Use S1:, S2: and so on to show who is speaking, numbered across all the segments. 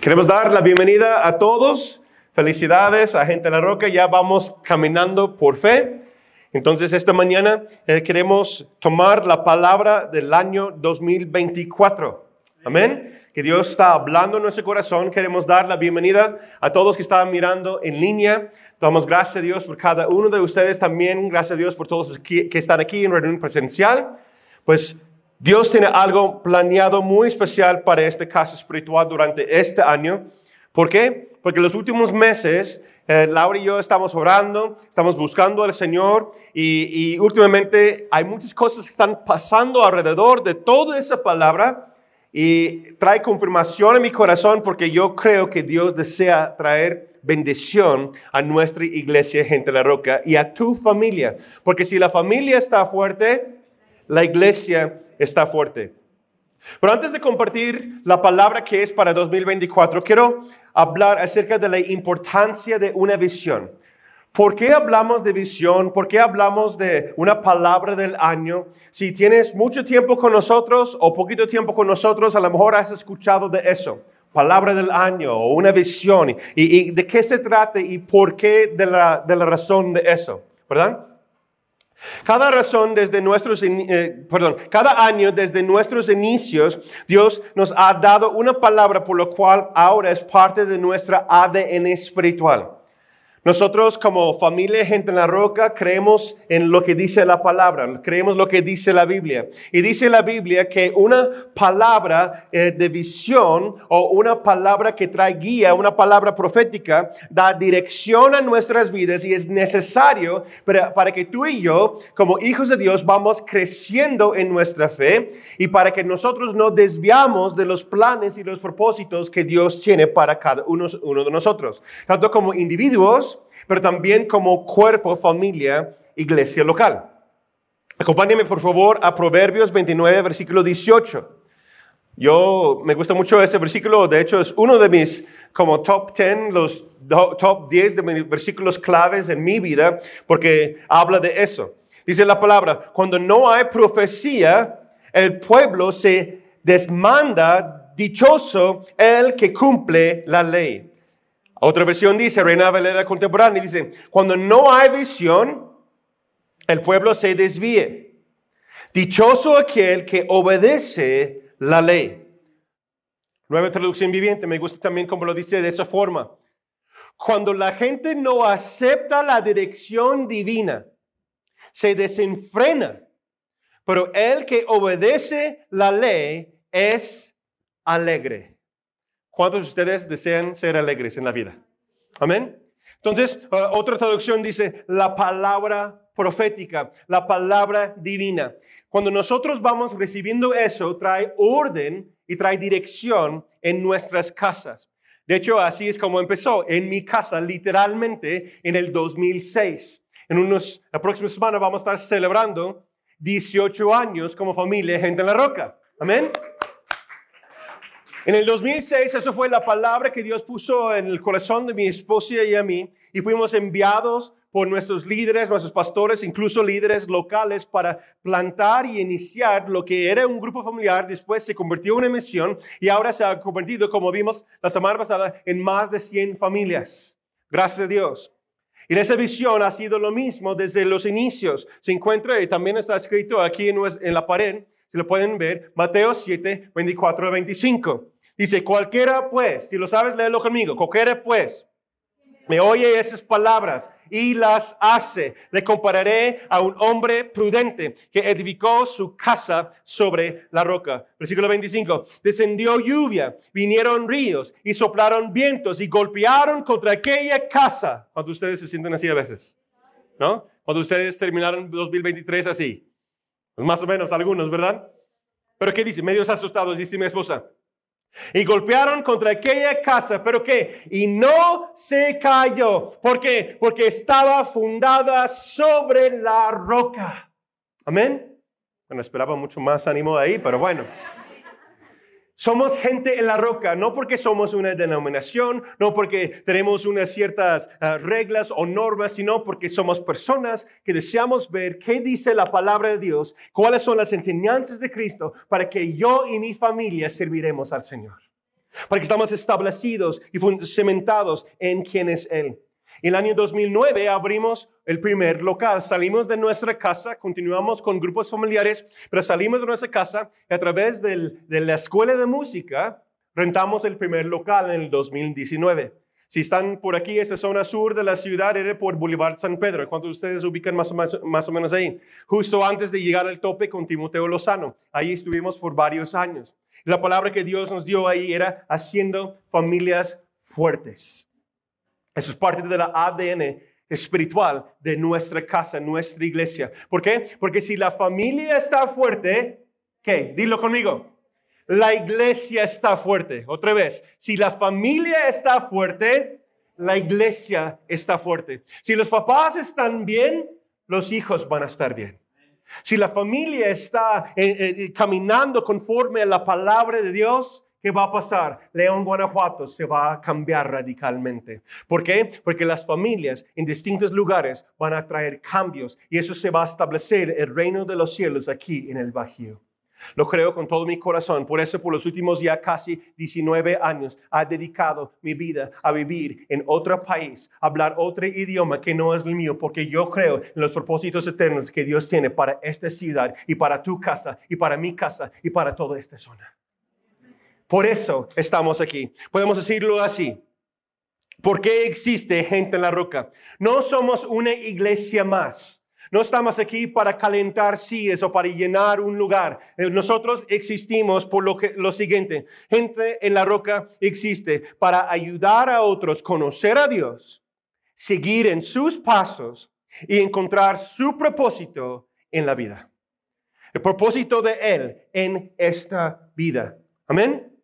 S1: Queremos dar la bienvenida a todos. Felicidades a Gente de la Roca. Ya vamos caminando por fe. Entonces, esta mañana eh, queremos tomar la palabra del año 2024. Amén. Que Dios está hablando en nuestro corazón. Queremos dar la bienvenida a todos que estaban mirando en línea. Damos gracias a Dios por cada uno de ustedes también. Gracias a Dios por todos que están aquí en reunión presencial. Pues Dios tiene algo planeado muy especial para esta casa espiritual durante este año. ¿Por qué? Porque los últimos meses, eh, Laura y yo estamos orando, estamos buscando al Señor y, últimamente hay muchas cosas que están pasando alrededor de toda esa palabra y trae confirmación en mi corazón porque yo creo que Dios desea traer bendición a nuestra iglesia, gente la roca, y a tu familia. Porque si la familia está fuerte, la iglesia está fuerte. Pero antes de compartir la palabra que es para 2024, quiero hablar acerca de la importancia de una visión. ¿Por qué hablamos de visión? ¿Por qué hablamos de una palabra del año? Si tienes mucho tiempo con nosotros o poquito tiempo con nosotros, a lo mejor has escuchado de eso. Palabra del año o una visión. ¿Y, de qué se trata y por qué de la, de la razón de eso? ¿Verdad? Cada razón desde nuestros, eh, perdón, cada año desde nuestros inicios, Dios nos ha dado una palabra por lo cual ahora es parte de nuestra ADN espiritual. Nosotros como familia Gente en la Roca creemos en lo que dice la palabra, creemos lo que dice la Biblia. Y dice la Biblia que una palabra eh, de visión o una palabra que trae guía, una palabra profética, da dirección a nuestras vidas y es necesario para, para que tú y yo, como hijos de Dios, vamos creciendo en nuestra fe y para que nosotros no desviamos de los planes y los propósitos que Dios tiene para cada uno, uno de nosotros, tanto como individuos, pero también como cuerpo, familia, iglesia local. Acompáñame por favor a Proverbios 29, versículo 18. Yo me gusta mucho ese versículo, de hecho es uno de mis como top 10, los top 10 de mis versículos claves en mi vida, porque habla de eso. Dice la palabra, cuando no hay profecía, el pueblo se desmanda, dichoso el que cumple la ley. Otra versión dice, Reina Valera contemporánea, dice, cuando no hay visión, el pueblo se desvíe. Dichoso aquel que obedece la ley. Nueva traducción viviente, me gusta también como lo dice de esa forma. Cuando la gente no acepta la dirección divina, se desenfrena, pero el que obedece la ley es alegre. ¿Cuántos de ustedes desean ser alegres en la vida? Amén. Entonces, uh, otra traducción dice la palabra profética, la palabra divina. Cuando nosotros vamos recibiendo eso, trae orden y trae dirección en nuestras casas. De hecho, así es como empezó en mi casa, literalmente en el 2006. En unos, la próxima semana vamos a estar celebrando 18 años como familia Gente en la Roca. Amén. En el 2006, eso fue la palabra que Dios puso en el corazón de mi esposa y a mí, y fuimos enviados por nuestros líderes, nuestros pastores, incluso líderes locales, para plantar y iniciar lo que era un grupo familiar, después se convirtió en una misión y ahora se ha convertido, como vimos la semana pasada, en más de 100 familias. Gracias a Dios. Y esa visión ha sido lo mismo desde los inicios. Se encuentra y también está escrito aquí en, la pared, si lo pueden ver, Mateo 7, 24 25. Dice, cualquiera pues, si lo sabes, léelo conmigo, cualquiera pues, me oye esas palabras y las hace. Le compararé a un hombre prudente que edificó su casa sobre la roca. Versículo 25. Descendió lluvia, vinieron ríos y soplaron vientos y golpearon contra aquella casa. Cuando ustedes se sienten así a veces, ¿no? Cuando ustedes terminaron 2023 así. Pues más o menos algunos, ¿verdad? Pero ¿qué dice? Medios asustados, dice mi esposa. Y golpearon contra aquella casa, pero ¿qué? Y no se cayó. ¿Por qué? Porque estaba fundada sobre la roca. Amén. Bueno, esperaba mucho más ánimo de ahí, pero bueno. Somos gente en la roca, no porque somos una denominación, no porque tenemos unas ciertas ah, reglas o normas, sino porque somos personas que deseamos ver qué dice la palabra de Dios, cuáles son las enseñanzas de Cristo para que yo y mi familia serviremos al Señor. para que estamos establecidos y cementados en quién es Él. El año 2009 abrimos el primer local. Salimos de nuestra casa, continuamos con grupos familiares, pero salimos de nuestra casa y a través de la escuela de música rentamos el primer local en el 2019. Si están por aquí, esta zona sur de la ciudad era por Boulevard San Pedro. ¿Cuántos de ustedes ubican más o, más, más o menos ahí? Justo antes de llegar al tope con Timoteo Lozano. Ahí estuvimos por varios años. La palabra que Dios nos dio ahí era haciendo familias fuertes. Eso es parte de la ADN espiritual de nuestra casa, nuestra iglesia. ¿Por qué? Porque si la familia está fuerte, ¿qué? Dilo conmigo la iglesia está fuerte. Otra vez, si la familia está fuerte, la iglesia está fuerte. Si los papás están bien, los hijos van a estar bien. Si la familia está eh, eh, caminando conforme a la palabra de Dios, ¿qué va a pasar? León, Guanajuato se va a cambiar radicalmente. ¿Por qué? Porque las familias en distintos lugares van a traer cambios y eso se va a establecer el reino de los cielos aquí en el Bajío. Lo creo con todo mi corazón. Por eso, por los últimos ya casi 19 años, ha dedicado mi vida a vivir en otro país, hablar otro idioma que no es el mío, porque yo creo en los propósitos eternos que Dios tiene para esta ciudad y para tu casa y para mi casa y para toda esta zona. Por eso estamos aquí. Podemos decirlo así. ¿Por qué existe gente en la roca? No somos una iglesia más. No estamos aquí para calentar sillas o para llenar un lugar. Eh, nosotros existimos por lo, que, lo siguiente. Gente en la roca existe para ayudar a otros conocer a Dios, seguir en sus pasos y encontrar su propósito en la vida. El propósito de Él en esta vida. Amén.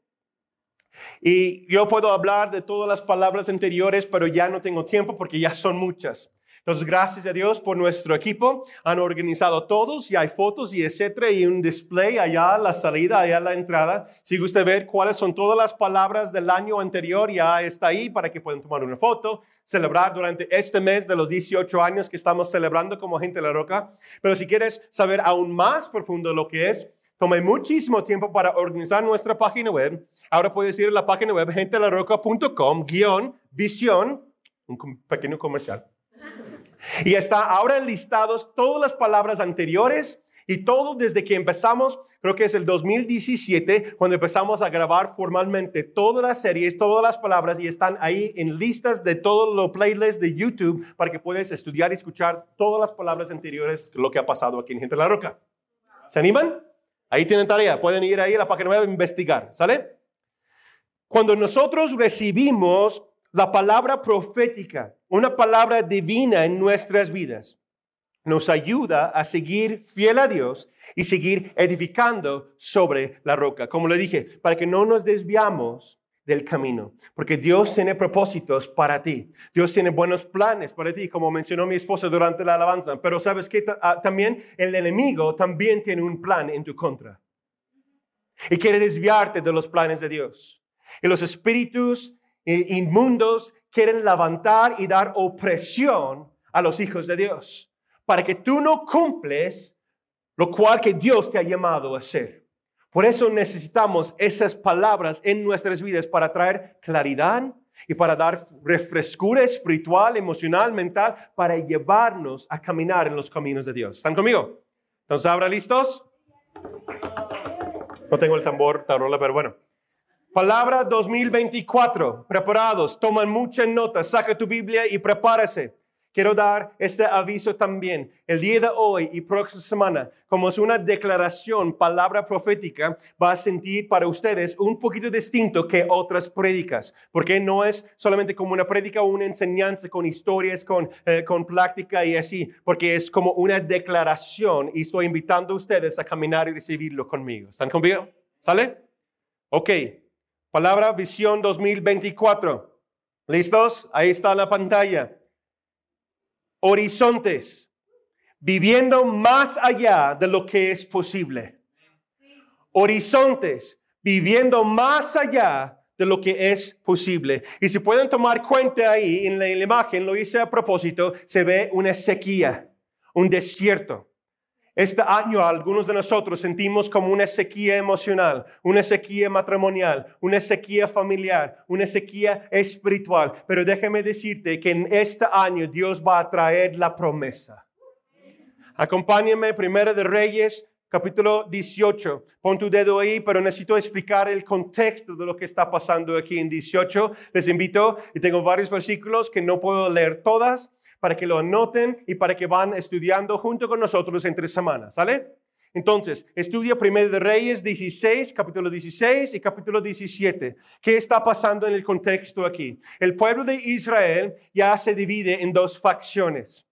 S1: Y yo puedo hablar de todas las palabras anteriores, pero ya no tengo tiempo porque ya son muchas. Entonces, gracias a Dios por nuestro equipo. Han organizado todos y hay fotos y etcétera y un display allá la salida, allá la entrada. Si gusta ver cuáles son todas las palabras del año anterior, ya está ahí para que puedan tomar una foto, celebrar durante este mes de los 18 años que estamos celebrando como Gente de la Roca. Pero si quieres saber aún más profundo lo que es, tomé muchísimo tiempo para organizar nuestra página web. Ahora puedes ir a la página web gentelarroca.com, guion, visión, un pequeño comercial y está ahora enlistados todas las palabras anteriores y todo desde que empezamos, creo que es el 2017, cuando empezamos a grabar formalmente todas las series, todas las palabras y están ahí en listas de todos los playlists de YouTube para que puedas estudiar y escuchar todas las palabras anteriores, lo que ha pasado aquí en Gente de la Roca. ¿Se animan? Ahí tienen tarea, pueden ir ahí a la página web a investigar, ¿sale? Cuando nosotros recibimos la palabra profética, una palabra divina en nuestras vidas, nos ayuda a seguir fiel a Dios y seguir edificando sobre la roca. Como le dije, para que no nos desviamos del camino, porque Dios tiene propósitos para ti. Dios tiene buenos planes para ti, como mencionó mi esposa durante la alabanza. Pero sabes que ah, también el enemigo también tiene un plan en tu contra. Y quiere desviarte de los planes de Dios. Y los espíritus inmundos quieren levantar y dar opresión a los hijos de Dios, para que tú no cumples lo cual que Dios te ha llamado a hacer. Por eso necesitamos esas palabras en nuestras vidas para traer claridad y para dar refrescura espiritual, emocional, mental, para llevarnos a caminar en los caminos de Dios. ¿Están conmigo? Entonces, ¿ahora listos? No tengo el tambor, tarola, pero bueno. Palabra 2024. Preparados. Toman muchas notas. Saca tu Biblia y prepárese. Quiero dar este aviso también. El día de hoy y próxima semana, como es una declaración, palabra profética, va a sentir para ustedes un poquito distinto que otras prédicas, porque no es solamente como una prédica o una enseñanza con historias, con, eh, con práctica y así, porque es como una declaración y estoy invitando a ustedes a caminar y recibirlo conmigo. ¿Están conmigo? ¿Sale? Ok. Palabra Visión 2024. ¿Listos? Ahí está la pantalla. Horizontes. Viviendo más allá de lo que es posible. Horizontes. Viviendo más allá de lo que es posible. Y si pueden tomar cuenta ahí en la, en la imagen, lo hice a propósito, se ve una sequía, un desierto. Este año algunos de nosotros sentimos como una sequía emocional, una sequía matrimonial, una sequía familiar, una sequía espiritual. Pero déjeme decirte que en este año Dios va a traer la promesa. Acompáñenme, Primera de Reyes, capítulo 18. Pon tu dedo ahí, pero necesito explicar el contexto de lo que está pasando aquí en 18. Les invito, y tengo varios versículos que no puedo leer todas, para que lo anoten y para que van estudiando junto con nosotros entre semanas, ¿sale? Entonces, estudia primero de Reyes 16, capítulo 16 y capítulo 17. ¿Qué está pasando en el contexto aquí? El pueblo de Israel ya se divide en dos facciones.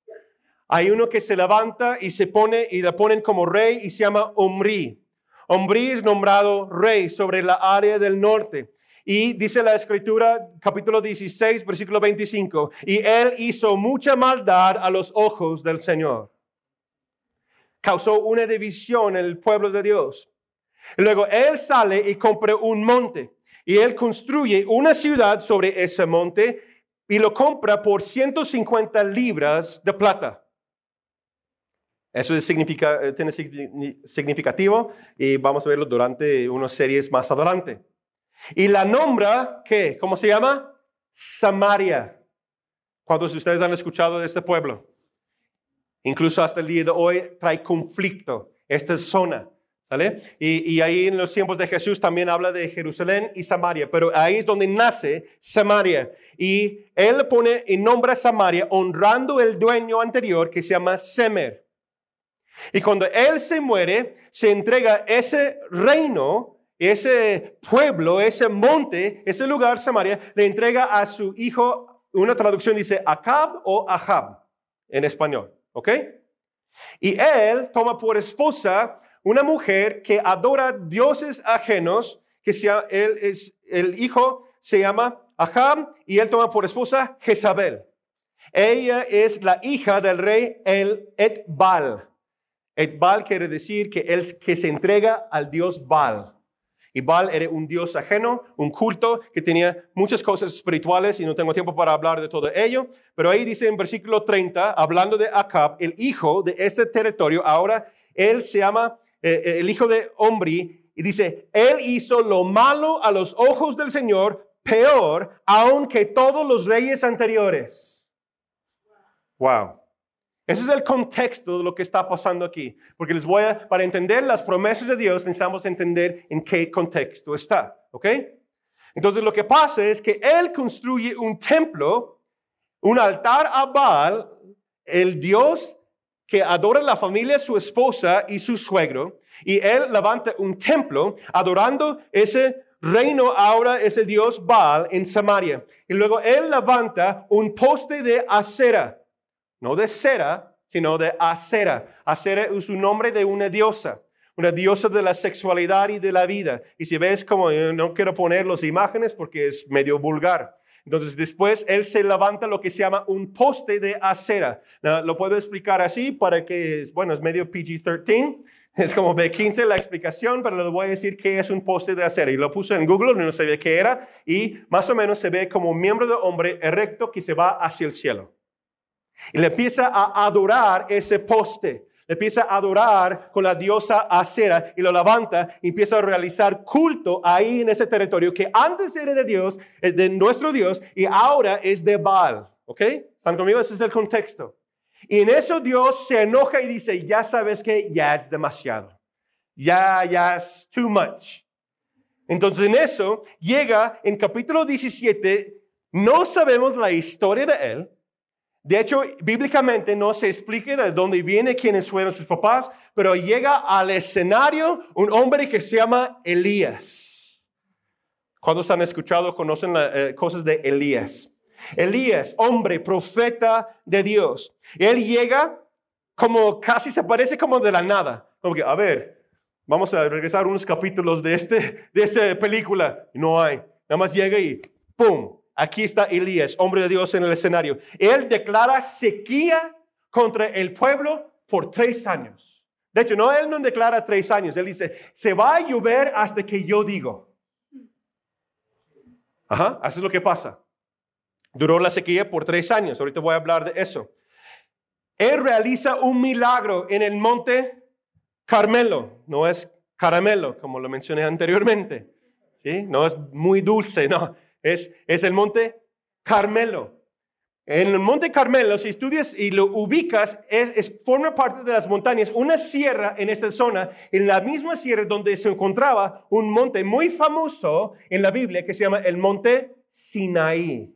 S1: Hay uno que se levanta y se pone y la ponen como rey y se llama Omri. Omri es nombrado rey sobre la área del norte. Y dice la escritura, capítulo 16, versículo 25, y él hizo mucha maldad a los ojos del Señor. Causó una división en el pueblo de Dios. luego él sale y compra un monte y él construye una ciudad sobre ese monte y lo compra por 150 libras de plata. Eso es significa, eh, tiene significativo y vamos a verlo durante unas series más adelante. Y la nombra, ¿qué? ¿Cómo se llama? Samaria. ¿Cuántos de ustedes han escuchado de este pueblo? Incluso hasta el día de hoy trae conflicto esta zona. ¿Sale? Y, ahí en los tiempos de Jesús también habla de Jerusalén y Samaria, pero ahí es donde nace Samaria. Y él pone y nombra Samaria honrando el dueño anterior que se llama Semer. Y cuando él se muere, se entrega ese reino ese pueblo, ese monte, ese lugar, Samaria, le entrega a su hijo, una traducción dice Acab o Ahab en español, ¿ok? Y él toma por esposa una mujer que adora dioses ajenos, que sea, él el hijo se llama Ahab y él toma por esposa Jezabel. Ella es la hija del rey el Etbal. Etbal quiere decir que él que se entrega al dios Baal. Y Baal era un dios ajeno, un culto que tenía muchas cosas espirituales y no tengo tiempo para hablar de todo ello. Pero ahí dice en versículo 30, hablando de Acab, el hijo de este territorio, ahora él se llama eh, eh, el hijo de Omri y dice, él hizo lo malo a los ojos del Señor, peor aún que todos los reyes anteriores. Wow. Ese es el contexto de lo que está pasando aquí, porque les voy a, para entender las promesas de Dios, necesitamos entender en qué contexto está, ¿ok? Entonces lo que pasa es que Él construye un templo, un altar a Baal, el Dios que adora la familia, su esposa y su suegro, y Él levanta un templo adorando ese reino ahora, ese Dios Baal en Samaria. Y luego Él levanta un poste de acera no de cera, sino de acera. Acera es un nombre de una diosa, una diosa de la sexualidad y de la vida. Y si ves como, no quiero poner las imágenes porque es medio vulgar. Entonces después él se levanta lo que se llama un poste de acera. lo puedo explicar así para que, bueno, es medio PG-13. Es como B15 la explicación, pero le voy a decir qué es un poste de acera. Y lo puse en Google, no sabía qué era. Y más o menos se ve como un miembro de hombre erecto que se va hacia el cielo. Y le empieza a adorar ese poste. Le empieza a adorar con la diosa Acera y lo levanta y empieza a realizar culto ahí en ese territorio que antes era de Dios, de nuestro Dios, y ahora es de Baal. ¿Ok? ¿Están conmigo? Ese es el contexto. Y en eso Dios se enoja y dice, ya sabes que ya es demasiado. Ya, ya es too much. Entonces en eso llega en capítulo 17, no sabemos la historia de él, de hecho, bíblicamente no se explica de dónde viene, quiénes fueron sus papás, pero llega al escenario un hombre que se llama Elías. ¿Cuántos han escuchado, conocen eh, cosas de Elías? Elías, hombre, profeta de Dios. Él llega como casi se parece como de la nada. Como que, a ver, vamos a regresar unos capítulos de, este, de esta película. No hay. Nada más llega y ¡pum! Aquí está Elías, hombre de Dios en el escenario. Él declara sequía contra el pueblo por tres años. De hecho, no, él no declara tres años. Él dice, se va a llover hasta que yo digo. Ajá, así es lo que pasa. Duró la sequía por tres años. Ahorita voy a hablar de eso. Él realiza un milagro en el monte Carmelo, no es caramelo, como lo mencioné anteriormente. ¿Sí? No es muy dulce, no. Es, es el monte Carmelo. En el Monte Carmelo, si estudias y lo ubicas, forma parte de las montañas, una sierra en esta zona, en la misma sierra donde se encontraba un monte muy famoso en la Biblia que se llama el Monte Sinaí.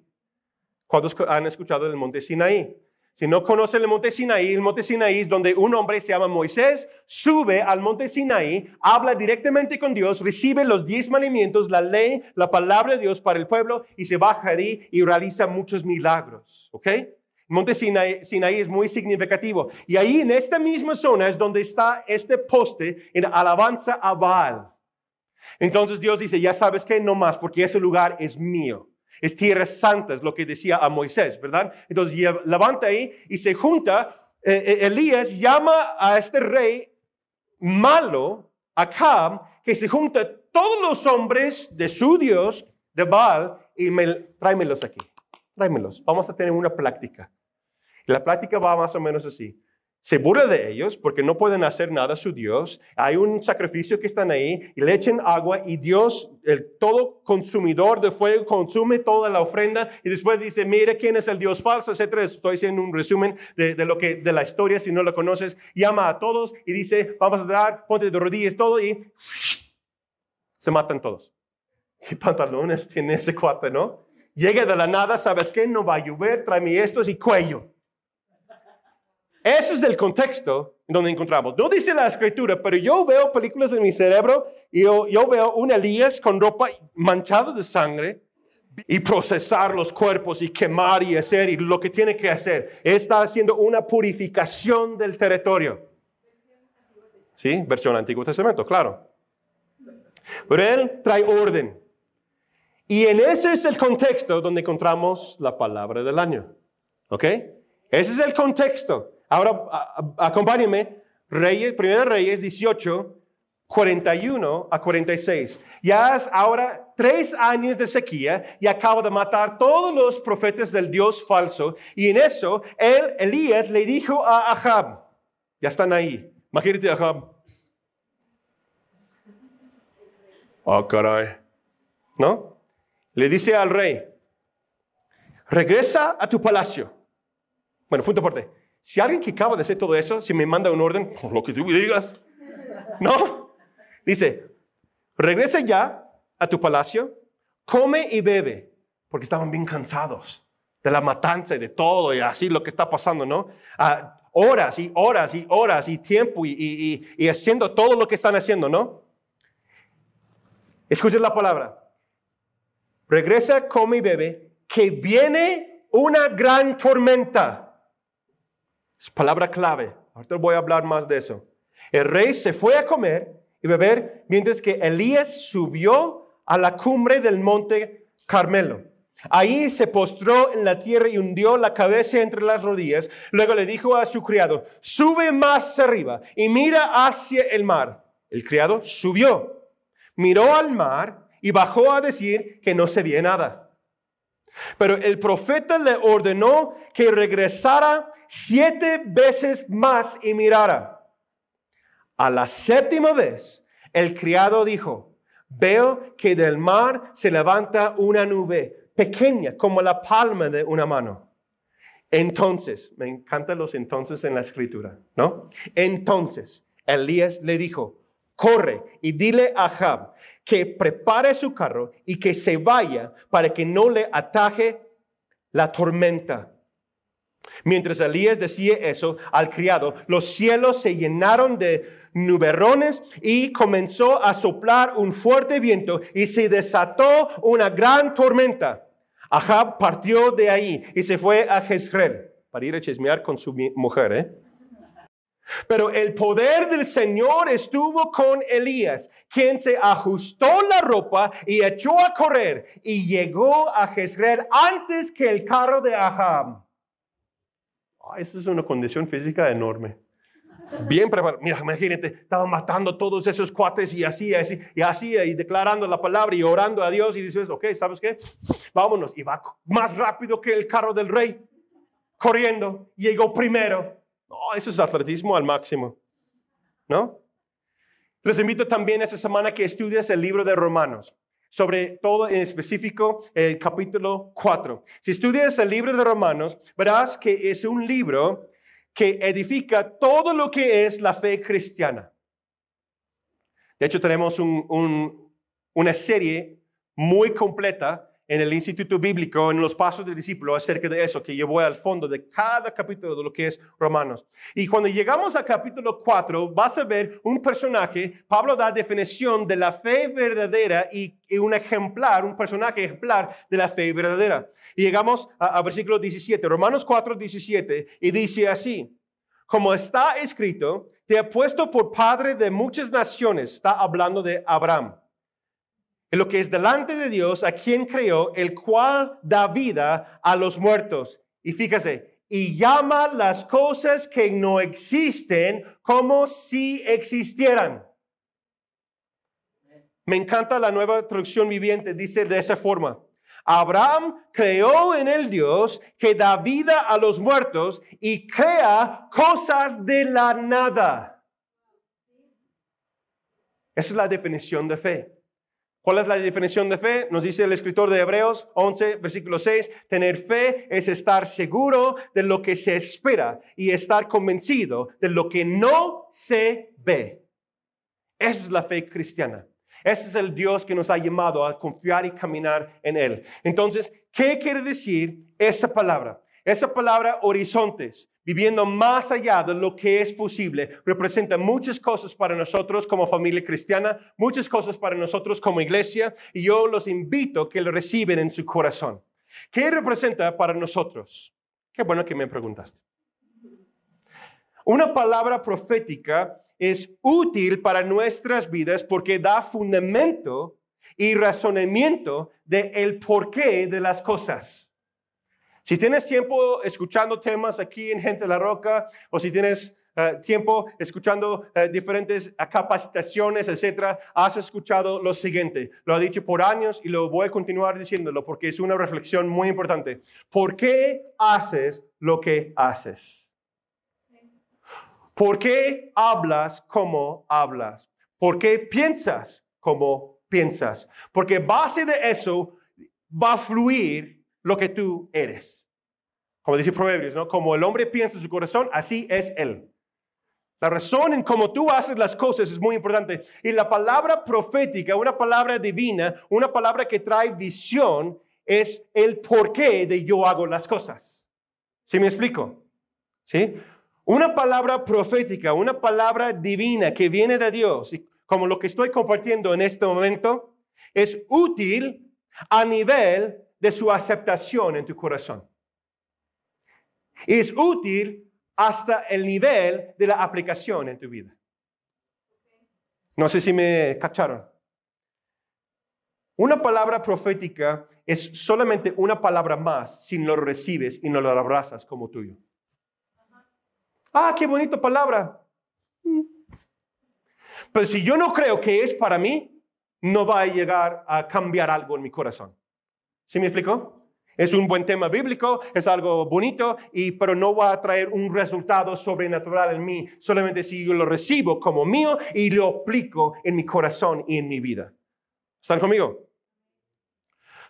S1: ¿Cuántos han escuchado del Monte Sinaí? Si no conocen el monte Sinaí, el monte Sinaí es donde un hombre se llama Moisés, sube al monte Sinaí, habla directamente con Dios, recibe los diez mandamientos, la ley, la palabra de Dios para el pueblo y se baja ahí y realiza muchos milagros. ¿Ok? Monte Sinaí, Sinaí es muy significativo. Y ahí en esta misma zona es donde está este poste en alabanza a Baal. Entonces Dios dice, ya sabes que no más, porque ese lugar es mío. Es tierra santa, es lo que decía a Moisés, ¿verdad? Entonces levanta ahí y se junta. Eh, eh, Elías llama a este rey malo, Acab, que se junta todos los hombres de su Dios, de Baal, y me, tráemelos aquí. Tráemelos. Vamos a tener una plática. La plática va más o menos así se burla de ellos porque no pueden hacer nada a su Dios. Hay un sacrificio que están ahí y le echen agua y Dios, el todo consumidor de fuego, consume toda la ofrenda y después dice, mire quién es el Dios falso, etcétera. Estoy haciendo un resumen de, lo que, de la historia si no lo conoces. Llama a todos y dice, vamos a dar, ponte de rodillas, todo y se matan todos. ¿Qué pantalones tiene ese cuate, no? Llega de la nada, ¿sabes qué? No va a llover, tráeme estos y cuello. Ese es el contexto donde encontramos. No dice la escritura, pero yo veo películas en mi cerebro y yo, yo veo un Elías con ropa manchada de sangre y procesar los cuerpos y quemar y hacer y lo que tiene que hacer. Está haciendo una purificación del territorio. Sí, versión Antiguo Testamento, claro. Pero él trae orden. Y en ese es el contexto donde encontramos la palabra del año. ¿Ok? Ese es el contexto. Ahora acompáñenme, Reyes, Primera Reyes 18, 41 a 46. Ya es ahora tres años de sequía y acaba de matar todos los profetas del Dios falso. Y en eso, él, Elías, le dijo a Ahab, ya están ahí, imagínate Ahab. Oh, caray. ¿No? Le dice al rey, regresa a tu palacio. Bueno, punto por si alguien que acaba de hacer todo eso, si me manda un orden, por lo que tú digas, no. Dice, regresa ya a tu palacio, come y bebe, porque estaban bien cansados de la matanza y de todo y así lo que está pasando, ¿no? Ah, horas y horas y horas y tiempo y, y haciendo todo lo que están haciendo, ¿no? Escuchen la palabra. Regresa, come y bebe, que viene una gran tormenta es palabra clave. Ahorita voy a hablar más de eso. El rey se fue a comer y beber mientras que Elías subió a la cumbre del monte Carmelo. Ahí se postró en la tierra y hundió la cabeza entre las rodillas. Luego le dijo a su criado, sube más arriba y mira hacia el mar. El criado subió, miró al mar y bajó a decir que no se veía nada. Pero el profeta le ordenó que regresara siete veces más y mirara. A la séptima vez, el criado dijo, veo que del mar se levanta una nube pequeña como la palma de una mano. Entonces, me encantan los entonces en la escritura, ¿no? Entonces, Elías le dijo, corre y dile a Jab que prepare su carro y que se vaya para que no le ataje la tormenta. Mientras Elías decía eso al criado, los cielos se llenaron de nuberones y comenzó a soplar un fuerte viento y se desató una gran tormenta. Ahab partió de ahí y se fue a Jezreel para ir a chismear con su mujer. ¿eh? Pero el poder del Señor estuvo con Elías, quien se ajustó la ropa y echó a correr y llegó a Jezreel antes que el carro de Ahab. Ah, esa es una condición física enorme. Bien preparado. Mira, imagínate, estaba matando todos esos cuates y así, así, y así, y declarando la palabra y orando a Dios y dices, ok, ¿sabes qué? Vámonos. Y va más rápido que el carro del rey, corriendo. Llegó primero. No, eso es atletismo al máximo. ¿No? Les invito también esta semana que estudies el libro de Romanos, sobre todo en específico el capítulo 4. Si estudias el libro de Romanos, verás que es un libro que edifica todo lo que es la fe cristiana. De hecho, tenemos una serie muy completa en el Instituto Bíblico, en los Pasos del Discípulo, acerca de eso, que yo al fondo de cada capítulo de lo que es Romanos. Y cuando llegamos al capítulo 4, vas a ver un personaje, Pablo da definición de la fe verdadera y, un ejemplar, un personaje ejemplar de la fe verdadera. Y llegamos al versículo 17, Romanos 4, 17, y dice así, como está escrito, te he puesto por padre de muchas naciones, está hablando de Abraham en lo que es delante de Dios, a quien creó, el cual da vida a los muertos. Y fíjese, y llama las cosas que no existen como si existieran. Me encanta la nueva traducción viviente, dice de esa forma. Abraham creó en el Dios que da vida a los muertos y crea cosas de la nada. Esa es la definición de fe. ¿Cuál es la definición de fe? Nos dice el escritor de Hebreos 11, versículo 6, tener fe es estar seguro de lo que se espera y estar convencido de lo que no se ve. Esa es la fe cristiana. Ese es el Dios que nos ha llamado a confiar y caminar en Él. Entonces, ¿qué quiere decir esa palabra? Esa palabra horizontes, viviendo más allá de lo que es posible, representa muchas cosas para nosotros como familia cristiana, muchas cosas para nosotros como iglesia, y yo los invito a que lo reciben en su corazón. ¿Qué representa para nosotros? Qué bueno que me preguntaste. Una palabra profética es útil para nuestras vidas porque da fundamento y razonamiento de el porqué de las cosas. Si tienes tiempo escuchando temas aquí en Gente de la Roca, o si tienes eh, tiempo escuchando eh, diferentes capacitaciones, etcétera, has escuchado lo siguiente. Lo ha dicho por años y lo voy a continuar diciéndolo porque es una reflexión muy importante. ¿Por qué haces lo que haces? ¿Por qué hablas como hablas? ¿Por qué piensas como piensas? Porque base de eso va a fluir lo que tú eres. Como dice Proverbios, ¿no? Como el hombre piensa en su corazón, así es él. La razón en cómo tú haces las cosas es muy importante. Y la palabra profética, una palabra divina, una palabra que trae visión, es el porqué de yo hago las cosas. ¿Sí me explico? ¿Sí? Una palabra profética, una palabra divina que viene de Dios, como lo que estoy compartiendo en este momento, es útil a nivel de su aceptación en tu corazón. Es útil hasta el nivel de la aplicación en tu vida. No sé si me cacharon. Una palabra profética es solamente una palabra más si no lo recibes y no lo abrazas como tuyo. Ah, qué bonita palabra. Mm. Pero si yo no creo que es para mí, no va a llegar a cambiar algo en mi corazón. ¿Sí me explico? Es un buen tema bíblico, es algo bonito, y, pero no va a traer un resultado sobrenatural en mí, solamente si yo lo recibo como mío y lo aplico en mi corazón y en mi vida. ¿Están conmigo?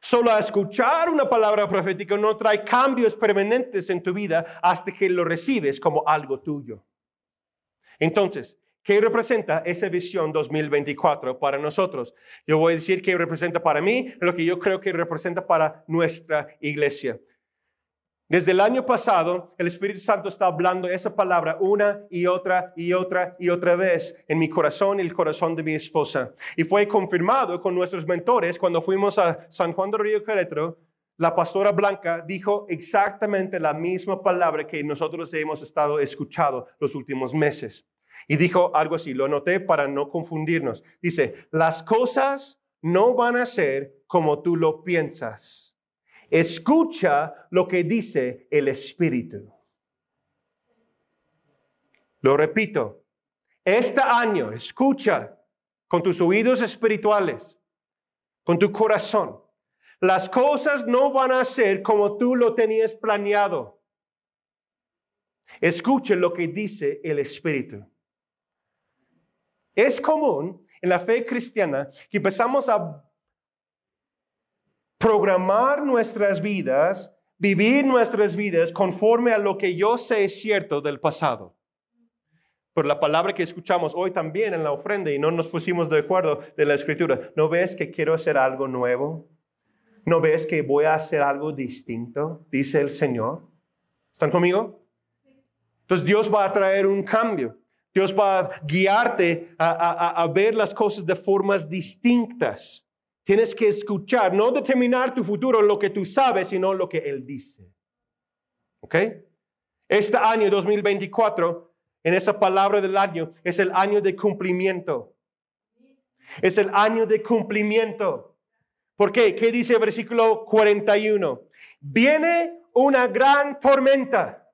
S1: Solo escuchar una palabra profética no trae cambios permanentes en tu vida hasta que lo recibes como algo tuyo. Entonces, ¿Qué representa esa visión 2024 para nosotros? Yo voy a decir qué representa para mí, lo que yo creo que representa para nuestra iglesia. Desde el año pasado, el Espíritu Santo está hablando esa palabra una y otra y otra y otra vez en mi corazón y el corazón de mi esposa. Y fue confirmado con nuestros mentores cuando fuimos a San Juan de Río Querétaro. La pastora Blanca dijo exactamente la misma palabra que nosotros hemos estado escuchando los últimos meses. Y dijo algo así, lo anoté para no confundirnos. Dice, las cosas no van a ser como tú lo piensas. Escucha lo que dice el Espíritu. Lo repito, este año escucha con tus oídos espirituales, con tu corazón. Las cosas no van a ser como tú lo tenías planeado. Escucha lo que dice el Espíritu. Es común en la fe cristiana que empezamos a programar nuestras vidas, vivir nuestras vidas conforme a lo que yo sé es cierto del pasado. Por la palabra que escuchamos hoy también en la ofrenda y no nos pusimos de acuerdo de la escritura, ¿no ves que quiero hacer algo nuevo? ¿No ves que voy a hacer algo distinto? Dice el Señor. ¿Están conmigo? Entonces Dios va a traer un cambio. Dios va a guiarte a, a ver las cosas de formas distintas. Tienes que escuchar, no determinar tu futuro lo que tú sabes, sino lo que Él dice. ¿Ok? Este año 2024, en esa palabra del año, es el año de cumplimiento. Es el año de cumplimiento. ¿Por qué? ¿Qué dice el versículo 41? Viene una gran tormenta.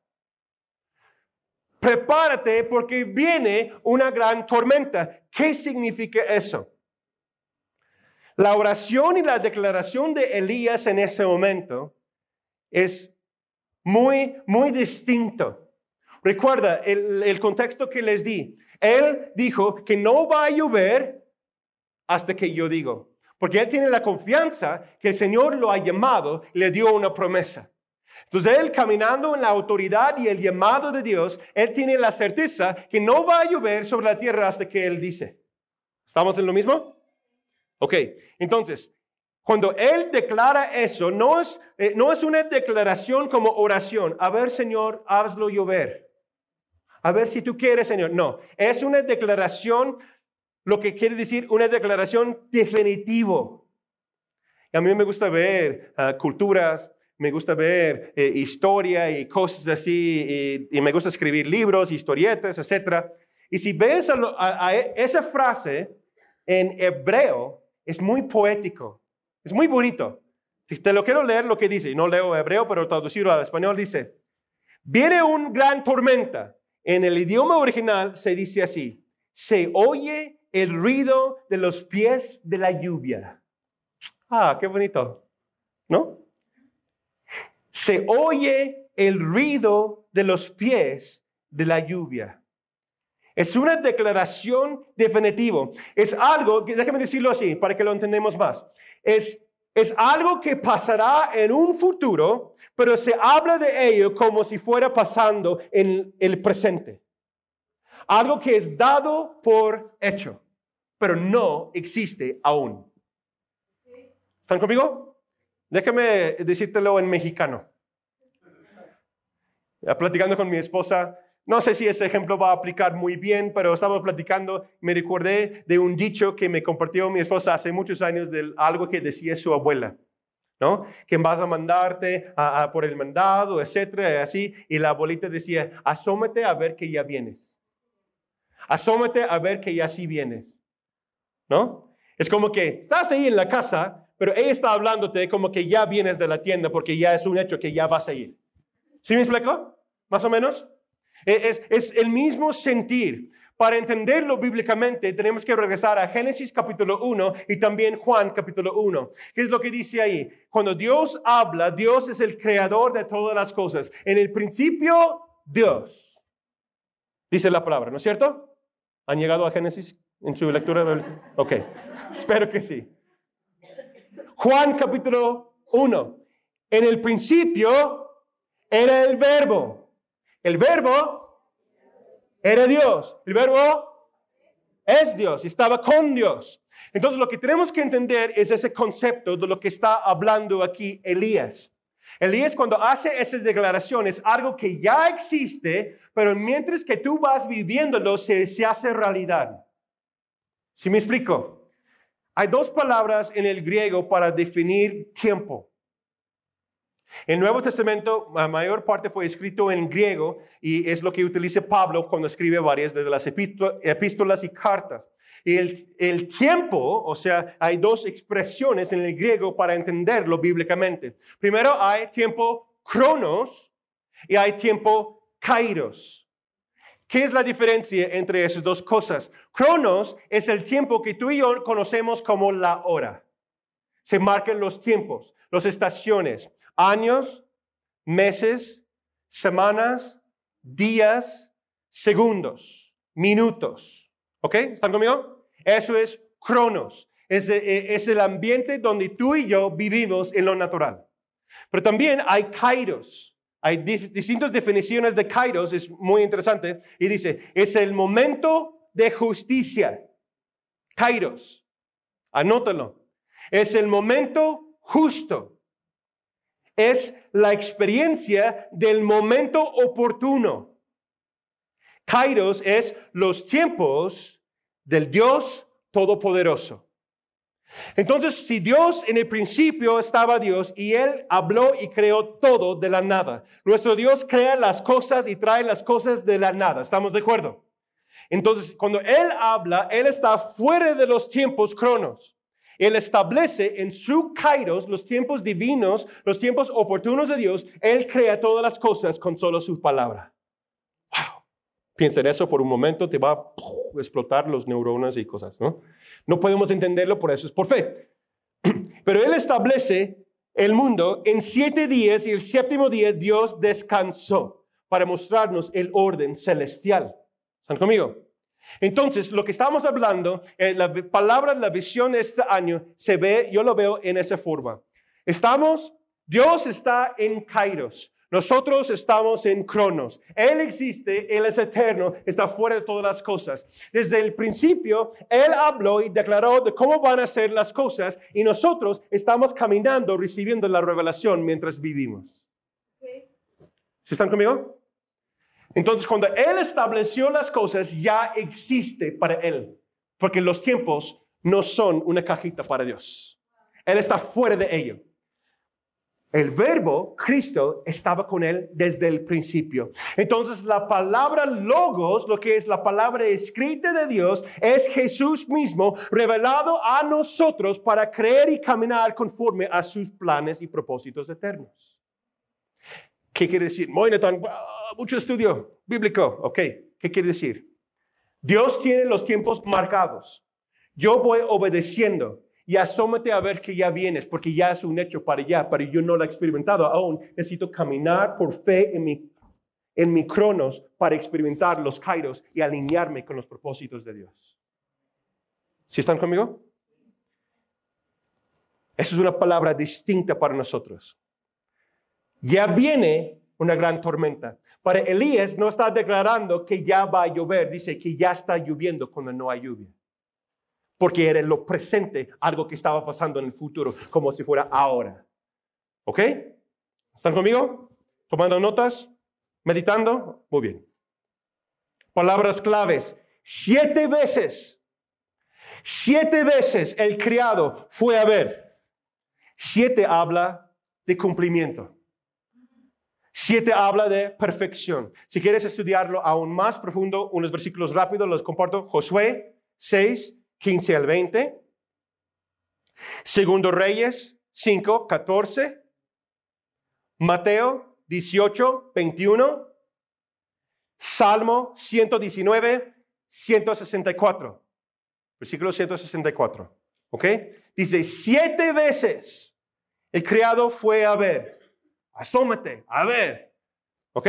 S1: Prepárate porque viene una gran tormenta. ¿Qué significa eso? La oración y la declaración de Elías en ese momento es muy, muy distinto. Recuerda el, contexto que les di. Él dijo que no va a llover hasta que yo digo. Porque él tiene la confianza que el Señor lo ha llamado y le dio una promesa. Entonces él caminando en la autoridad y el llamado de Dios, él tiene la certeza que no va a llover sobre la tierra hasta que él dice. ¿Estamos en lo mismo? Ok, entonces, cuando Él declara eso, no es, eh, no es una declaración como oración. A ver, Señor, hazlo llover. A ver si tú quieres, Señor. No, es una declaración, lo que quiere decir una declaración definitivo. a mí me gusta ver ah, culturas, me gusta ver eh, historia y cosas así, y, me gusta escribir libros, historietas, etc. Y si ves a esa frase en hebreo, es muy poético, es muy bonito. Te lo quiero leer lo que dice, no leo hebreo, pero traducirlo al español dice, viene un gran tormenta. En el idioma original se dice así, se oye el ruido de los pies de la lluvia. Ah, qué bonito, ¿no? Se oye el ruido de los pies de la lluvia. Es una declaración definitiva. Es algo, déjame decirlo así para que lo entendamos más. Es, es algo que pasará en un futuro, pero se habla de ello como si fuera pasando en el presente. Algo que es dado por hecho, pero no existe aún. ¿Están conmigo? Déjame decírtelo en mexicano. Platicando con mi esposa, no sé si ese ejemplo va a aplicar muy bien, pero estamos platicando, me recordé de un dicho que me compartió mi esposa hace muchos años de algo que decía su abuela, ¿no? Que vas a mandarte por el mandado, etcétera, así. Y la abuelita decía, asómate a ver que ya vienes. Asómate a ver que ya sí vienes, ¿no? Es como que estás ahí en la casa, pero ella está hablándote como que ya vienes de la tienda porque ya es un hecho que ya vas a ir. ¿Sí me explico? Más o menos. Es, el mismo sentir. Para entenderlo bíblicamente tenemos que regresar a Génesis capítulo 1 y también Juan capítulo 1. ¿Qué es lo que dice ahí? Cuando Dios habla, Dios es el creador de todas las cosas. En el principio, Dios. Dice la palabra, ¿no es cierto? ¿Han llegado a Génesis en su lectura? Ok, espero que sí. Juan capítulo 1. En el principio era el verbo el verbo era Dios. El verbo es Dios. Estaba con Dios. Entonces lo que tenemos que entender es ese concepto de lo que está hablando aquí Elías. Elías cuando hace esas declaraciones, algo que ya existe, pero mientras que tú vas viviéndolo, se, se hace realidad. ¿Sí me explico? Hay dos palabras en el griego para definir tiempo. El Nuevo Testamento, la mayor parte fue escrito en griego y es lo que utiliza Pablo cuando escribe varias de las epístolas y cartas. El, el, tiempo, o sea, hay dos expresiones en el griego para entenderlo bíblicamente. Primero hay tiempo cronos y hay tiempo kairos. ¿Qué es la diferencia entre esas dos cosas? Cronos es el tiempo que tú y yo conocemos como la hora. Se marcan los tiempos, las estaciones años, meses, semanas, días, segundos, minutos, ¿Ok? ¿Están conmigo? Eso es cronos. Es, eh, es el ambiente donde tú y yo vivimos en lo natural. Pero también hay kairos. Hay distintas definiciones de kairos, es muy interesante. Y dice, es el momento de justicia. Kairos. Anótalo. Es el momento justo. Es la experiencia del momento oportuno. Kairos es los tiempos del Dios Todopoderoso. Entonces, si Dios en el principio estaba Dios y Él habló y creó todo de la nada, nuestro Dios crea las cosas y trae las cosas de la nada, ¿estamos de acuerdo? Entonces, cuando Él habla, Él está fuera de los tiempos cronos. Él establece en su kairos los tiempos divinos, los tiempos oportunos de Dios. Él crea todas las cosas con solo su palabra. Piensa en eso por un momento, te va a explotar los neuronas y cosas, ¿no? No podemos entenderlo, por eso es por fe. Pero Él establece el mundo en siete días y el séptimo día Dios descansó para mostrarnos el orden celestial. ¿Están conmigo? Entonces, lo que estamos hablando, eh, la palabra, la visión de este año, se ve, yo lo veo en esa forma. Estamos, Dios está en Kairos. Nosotros estamos en Cronos. Él existe, Él es eterno, está fuera de todas las cosas. Desde el principio, Él habló y declaró de cómo van a ser las cosas y nosotros estamos caminando, recibiendo la revelación mientras vivimos. ¿Sí están conmigo? Entonces, cuando Él estableció las cosas, ya existe para Él, porque los tiempos no son una cajita para Dios. Él está fuera de ello. El verbo, Cristo, estaba con él desde el principio. Entonces la palabra logos, lo que es la palabra escrita de Dios, es Jesús mismo revelado a nosotros para creer y caminar conforme a sus planes y propósitos eternos. ¿Qué quiere decir? mucho estudio bíblico. Ok, ¿qué quiere decir? Dios tiene los tiempos marcados. Yo voy obedeciendo y asómate a ver que ya vienes, porque ya es un hecho para allá, pero yo no lo he experimentado aún. Necesito caminar por fe en mi, en mi cronos para experimentar los kairos y alinearme con los propósitos de Dios. ¿Sí están conmigo? Esa es una palabra distinta para nosotros. Ya viene una gran tormenta. Para Elías no está declarando que ya va a llover, dice que ya está lloviendo cuando no hay lluvia. Porque era en lo presente algo que estaba pasando en el futuro, como si fuera ahora. ¿Ok? ¿Están conmigo? ¿Tomando notas? ¿Meditando? Muy bien. Palabras claves. Siete veces, siete veces el criado fue a ver. Siete habla de cumplimiento. Siete habla de perfección. Si quieres estudiarlo aún más profundo, unos versículos rápidos los comparto. Josué 6, 15 al 20. Segundo Reyes 5, 14. Mateo 18, 21. Salmo 119, 164. Versículo 164. ¿Ok? Dice, siete veces el criado fue a ver asómate, a ver. ¿Ok?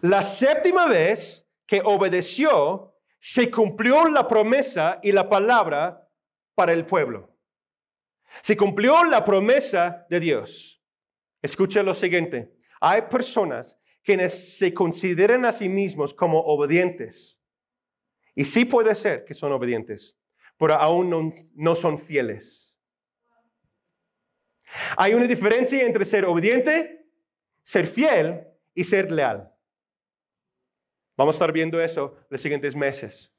S1: La séptima vez que obedeció, se cumplió la promesa y la palabra para el pueblo. Se cumplió la promesa de Dios. Escucha lo siguiente. Hay personas quienes se consideran a sí mismos como obedientes. Y sí puede ser que son obedientes, pero aún no, no son fieles. Hay una diferencia entre ser obediente, ser fiel y ser leal. Vamos a estar viendo eso los siguientes meses.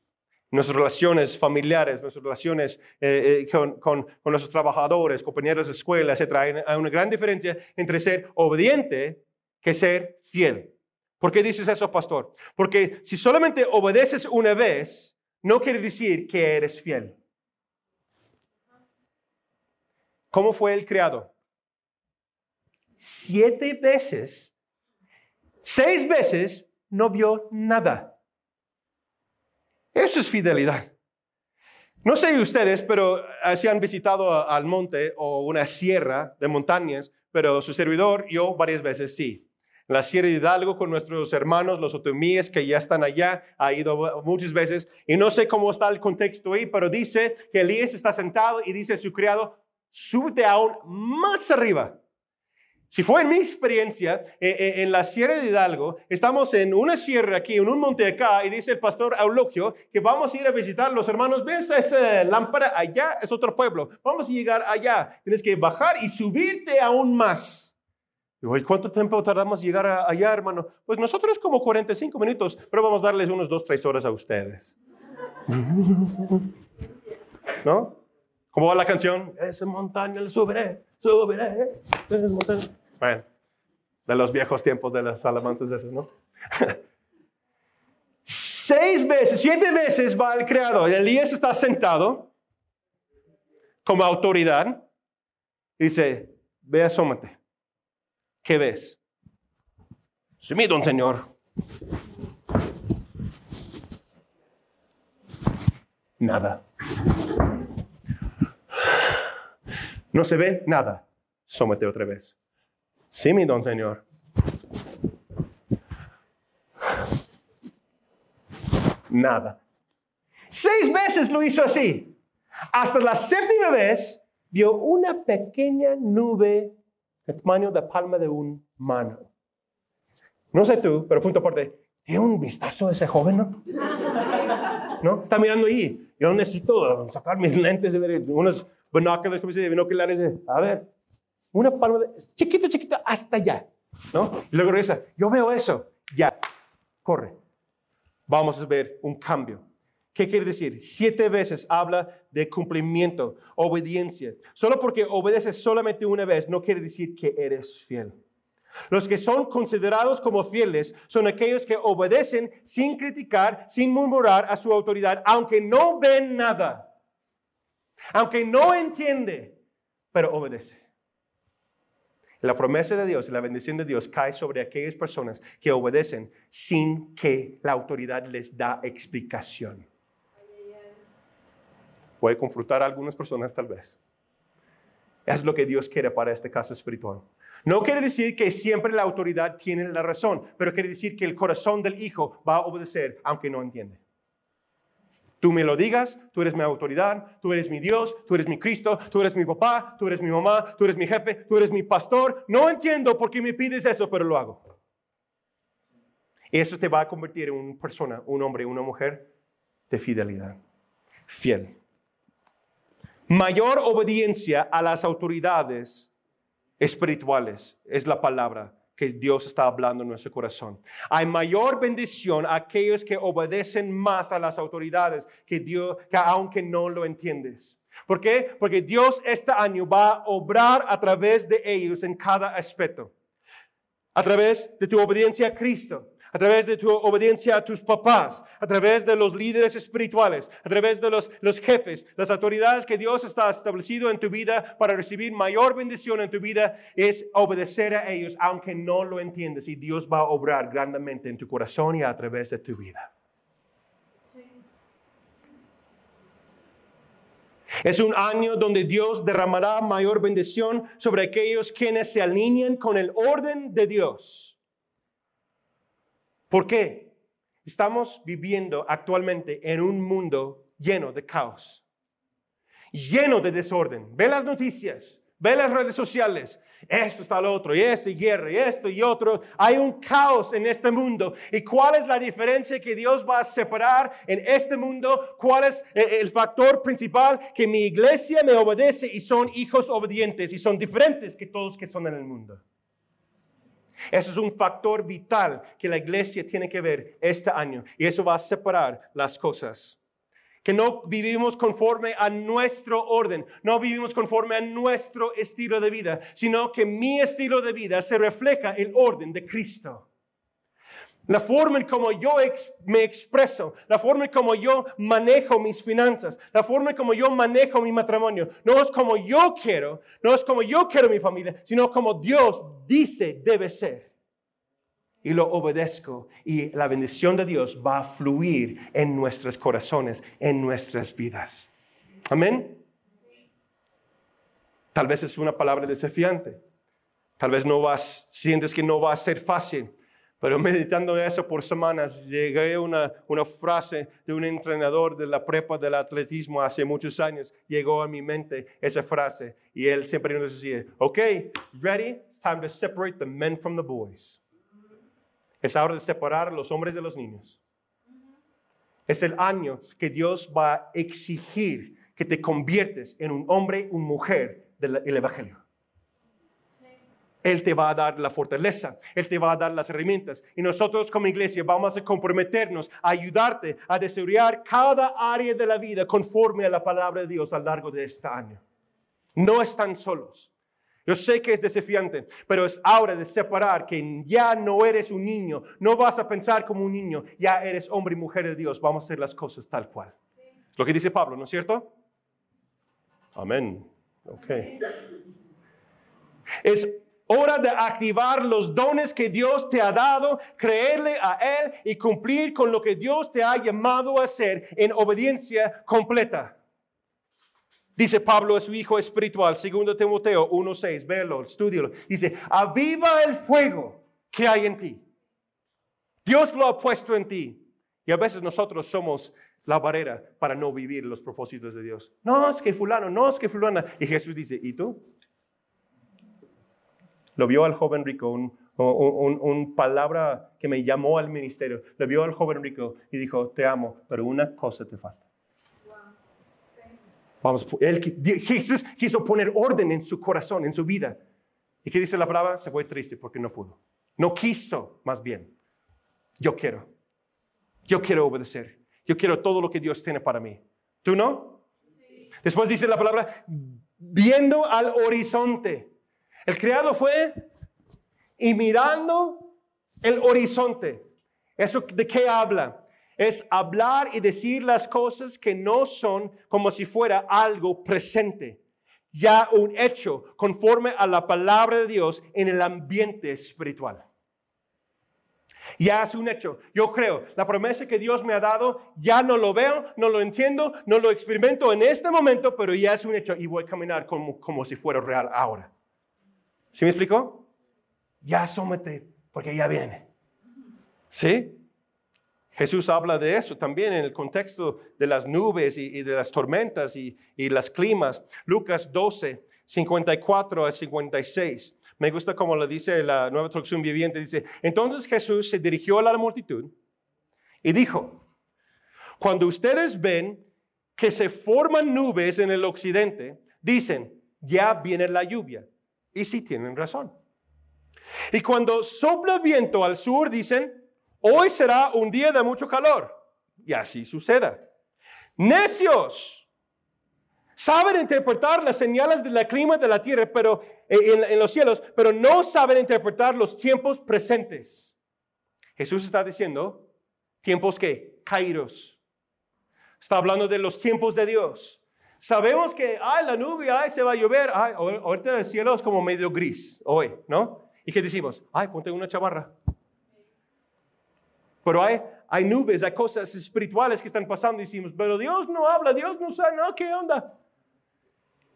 S1: Nuestras relaciones familiares, nuestras relaciones eh, eh, con, con, nuestros trabajadores, compañeros de escuela, etc. Hay una gran diferencia entre ser obediente que ser fiel. ¿Por qué dices eso, pastor? Porque si solamente obedeces una vez, no quiere decir que eres fiel. ¿Cómo fue el criado? Siete veces, seis veces, no vio nada. Eso es fidelidad. No sé ustedes, pero eh, si han visitado al monte o una sierra de montañas, pero su servidor, yo varias veces sí. la Sierra de Hidalgo con nuestros hermanos, los otomíes que ya están allá, ha ido muchas veces, y no sé cómo está el contexto ahí, pero dice que Elías está sentado y dice a su criado, súbete aún más arriba. Si fue en mi experiencia, eh, eh, en la Sierra de Hidalgo, estamos en una sierra aquí, en un monte acá, y dice el pastor Eulogio que vamos a ir a visitar los hermanos. ¿Ves esa lámpara? Allá es otro pueblo. Vamos a llegar allá. Tienes que bajar y subirte aún más. Digo, ¿y cuánto tiempo tardamos en llegar allá, hermano? Pues nosotros como 45 minutos, pero vamos a darles unos 2, 3 horas a ustedes. ¿No? ¿Cómo va la canción? Esa montaña la subiré, subiré, esa montaña. Bueno, de los viejos tiempos de las alabanzas esas, ¿no? Seis veces, siete veces va el creador. Elías está sentado como autoridad. Y dice, ve asómate. ¿Qué ves? Sí, mi don Señor. Nada. No se ve nada. Sómate otra vez. Sí, mi don Señor. Nada. Seis veces lo hizo así. Hasta la séptima vez vio una pequeña nube del tamaño de palma de un mano. No sé tú, pero punto aparte, ¿tiene un vistazo ese joven, no? ¿No? Está mirando ahí. Yo necesito sacar mis lentes, de ver unos binoculares, como se dice, binoculares. A ver, una palma de, chiquito, chiquito, hasta allá, ¿no? Y luego regresa, yo veo eso, ya, corre. Vamos a ver un cambio. ¿Qué quiere decir? Siete veces habla de cumplimiento, obediencia. Solo porque obedeces solamente una vez no quiere decir que eres fiel. Los que son considerados como fieles son aquellos que obedecen sin criticar, sin murmurar a su autoridad, aunque no ven nada, aunque no entiende, pero obedece. La promesa de Dios y la bendición de Dios cae sobre aquellas personas que obedecen sin que la autoridad les da explicación. Puede confrontar a algunas personas tal vez. Es lo que Dios quiere para este caso espiritual. No quiere decir que siempre la autoridad tiene la razón, pero quiere decir que el corazón del hijo va a obedecer aunque no entiende. Tú me lo digas, tú eres mi autoridad, tú eres mi Dios, tú eres mi Cristo, tú eres mi papá, tú eres mi mamá, tú eres mi jefe, tú eres mi pastor. No entiendo por qué me pides eso, pero lo hago. Eso te va a convertir en una persona, un hombre, una mujer de fidelidad, fiel. Mayor obediencia a las autoridades espirituales es la palabra que Dios está hablando en nuestro corazón. Hay mayor bendición a aquellos que obedecen más a las autoridades que Dios, que aunque no lo entiendes. ¿Por qué? Porque Dios este año va a obrar a través de ellos en cada aspecto. A través de tu obediencia a Cristo, a través de tu obediencia a tus papás, a través de los líderes espirituales, a través de los, los jefes, las autoridades que Dios está establecido en tu vida para recibir mayor bendición en tu vida, es obedecer a ellos, aunque no lo entiendes, y Dios va a obrar grandemente en tu corazón y a través de tu vida. Es un año donde Dios derramará mayor bendición sobre aquellos quienes se alinean con el orden de Dios. ¿Por qué? Estamos viviendo actualmente en un mundo lleno de caos, lleno de desorden. Ve las noticias, ve las redes sociales. Esto está lo otro, y esto, y guerra, y esto, y otro. Hay un caos en este mundo. ¿Y cuál es la diferencia que Dios va a separar en este mundo? ¿Cuál es eh, el factor principal? Que mi iglesia me obedece y son hijos obedientes y son diferentes que todos que son en el mundo. Eso es un factor vital que la iglesia tiene que ver este año y eso va a separar las cosas. Que no vivimos conforme a nuestro orden, no vivimos conforme a nuestro estilo de vida, sino que mi estilo de vida se refleja el orden de Cristo. La forma en como yo me expreso, la forma en como yo manejo mis finanzas, la forma en como yo manejo mi matrimonio, no es como yo quiero, no es como yo quiero mi familia, sino como Dios dice debe ser. Y lo obedezco y la bendición de Dios va a fluir en nuestros corazones, en nuestras vidas. Amén. Tal vez es una palabra desafiante. Tal vez no vas, sientes que no va a ser fácil, pero meditando eso por semanas, llegué a una, frase de un entrenador de la prepa del atletismo hace muchos años. Llegó a mi mente esa frase y él siempre nos decía, ok, ready, it's time to separate the men from the boys. Es hora de separar los hombres de los niños. Es el año que Dios va a exigir que te conviertes en un hombre, una mujer del Evangelio. Él te va a dar la fortaleza, Él te va a dar las herramientas. Y nosotros como iglesia vamos a comprometernos a ayudarte a desarrollar cada área de la vida conforme a la palabra de Dios a lo largo de este año. No están solos. Yo sé que es desafiante, pero es hora de separar que ya no eres un niño, no vas a pensar como un niño, ya eres hombre y mujer de Dios, vamos a hacer las cosas tal cual. Lo que dice Pablo, ¿no es cierto? Amén. Ok. Es hora de activar los dones que Dios te ha dado, creerle a Él y cumplir con lo que Dios te ha llamado a hacer en obediencia completa. Dice Pablo a su hijo espiritual, segundo Timoteo 1.6, véelo, estudialo. Dice, aviva el fuego que hay en ti. Dios lo ha puesto en ti. Y a veces nosotros somos la barrera para no vivir los propósitos de Dios. No, es que fulano, no, es que fulana. Y Jesús dice, ¿y tú? Lo vio al joven rico, un, un, palabra que me llamó al ministerio. Lo vio al joven rico y dijo, te amo, pero una cosa te falta. Vamos, él, Jesús quiso poner orden en su corazón, en su vida. ¿Y qué dice la palabra? Se fue triste porque no pudo. No quiso, más bien. Yo quiero. Yo quiero obedecer. Yo quiero todo lo que Dios tiene para mí. ¿Tú no? Después dice la palabra, viendo al horizonte. El criado fue y mirando el horizonte. ¿Eso de qué habla? Es hablar y decir las cosas que no son como si fuera algo presente, ya un hecho conforme a la palabra de Dios en el ambiente espiritual. Ya es un hecho. Yo creo, la promesa que Dios me ha dado, ya no lo veo, no lo entiendo, no lo experimento en este momento, pero ya es un hecho y voy a caminar como, como si fuera real ahora. ¿Sí me explicó? Ya somete, porque ya viene. ¿Sí? Jesús habla de eso también en el contexto de las nubes y, de las tormentas y, y, las climas. Lucas 12, 54 a 56. Me gusta como lo dice la nueva traducción viviente. Dice, entonces Jesús se dirigió a la multitud y dijo, cuando ustedes ven que se forman nubes en el occidente, dicen, ya viene la lluvia. Y sí tienen razón. Y cuando sopla viento al sur, dicen, hoy será un día de mucho calor. Y así suceda. Necios. Saben interpretar las señales del clima de la tierra, pero eh, en, en los cielos, pero no saben interpretar los tiempos presentes. Jesús está diciendo, tiempos que caídos. Está hablando de los tiempos de Dios. Sabemos que, ay, la nube, ay, se va a llover, ay, ahorita el cielo es como medio gris hoy, ¿no? ¿Y qué decimos? Ay, ponte una chamarra. Pero hay, hay nubes, hay cosas espirituales que están pasando y decimos, pero Dios no habla, Dios no sabe, no, ¿qué onda?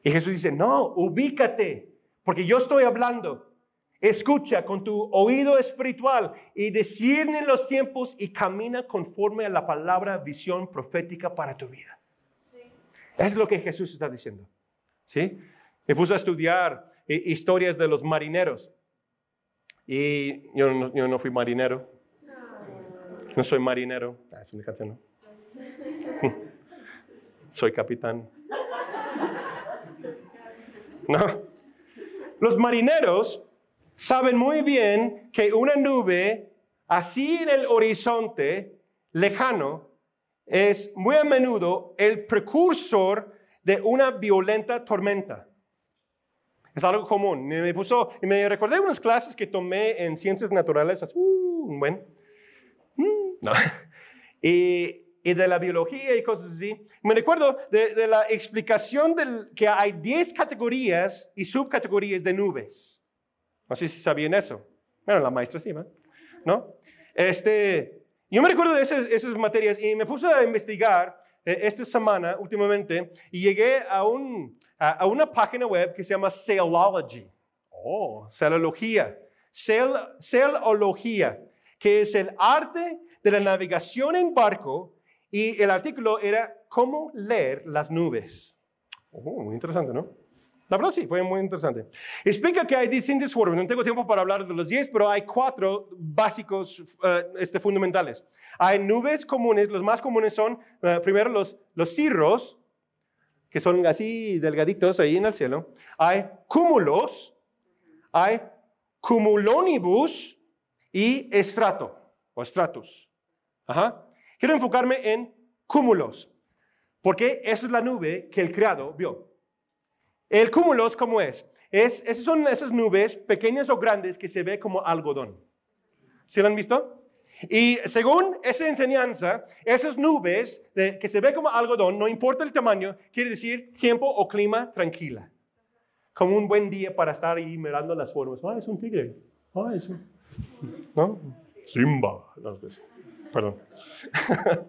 S1: Y Jesús dice, no, ubícate, porque yo estoy hablando. Escucha con tu oído espiritual y discierne los tiempos y camina conforme a la palabra visión profética para tu vida. Es lo que Jesús está diciendo. ¿Sí? Me puso a estudiar eh, historias de los marineros. Y yo no, fui marinero. No soy marinero. Ah, es una canción, soy capitán. No. Los marineros saben muy bien que una nube así en el horizonte lejano es muy a menudo el precursor de una violenta tormenta. Es algo común. Me, puso, me recordé unas clases que tomé en ciencias naturales, uh, bueno, mm, y, de la biología y cosas así. Me recuerdo de, la explicación de que hay 10 categorías y subcategorías de nubes. No sé si sabían eso. Bueno, la maestra sí, ¿no? Este, yo me recuerdo de esas, materias y me puse a investigar eh, esta semana, últimamente, y llegué a, un, a, una página web que se llama Sailology. Oh. Cel, celología, que es el arte de la navegación en barco y el artículo era cómo leer las nubes. Oh, muy interesante, ¿no? La verdad sí, fue muy interesante. Explica que hay distintas formas. No tengo tiempo para hablar de los 10, pero hay cuatro básicos uh, este, fundamentales. Hay nubes comunes. Los más comunes son, uh, primero, los, cirros, que son así delgaditos ahí en el cielo. Hay cúmulos, hay cumulonibus y estrato o estratus. Ajá. Quiero enfocarme en cúmulos, porque esa es la nube que el creado vio. El cúmulos, ¿cómo es? es esas son esas nubes pequeñas o grandes que se ve como algodón. ¿Sí lo han visto? Y según esa enseñanza, esas nubes que se ve como algodón, no importa el tamaño, quiere decir tiempo o clima tranquila. Como un buen día para estar ahí mirando las formas. Ah, es un tigre. Ah, es un... ¿No? Simba. Perdón.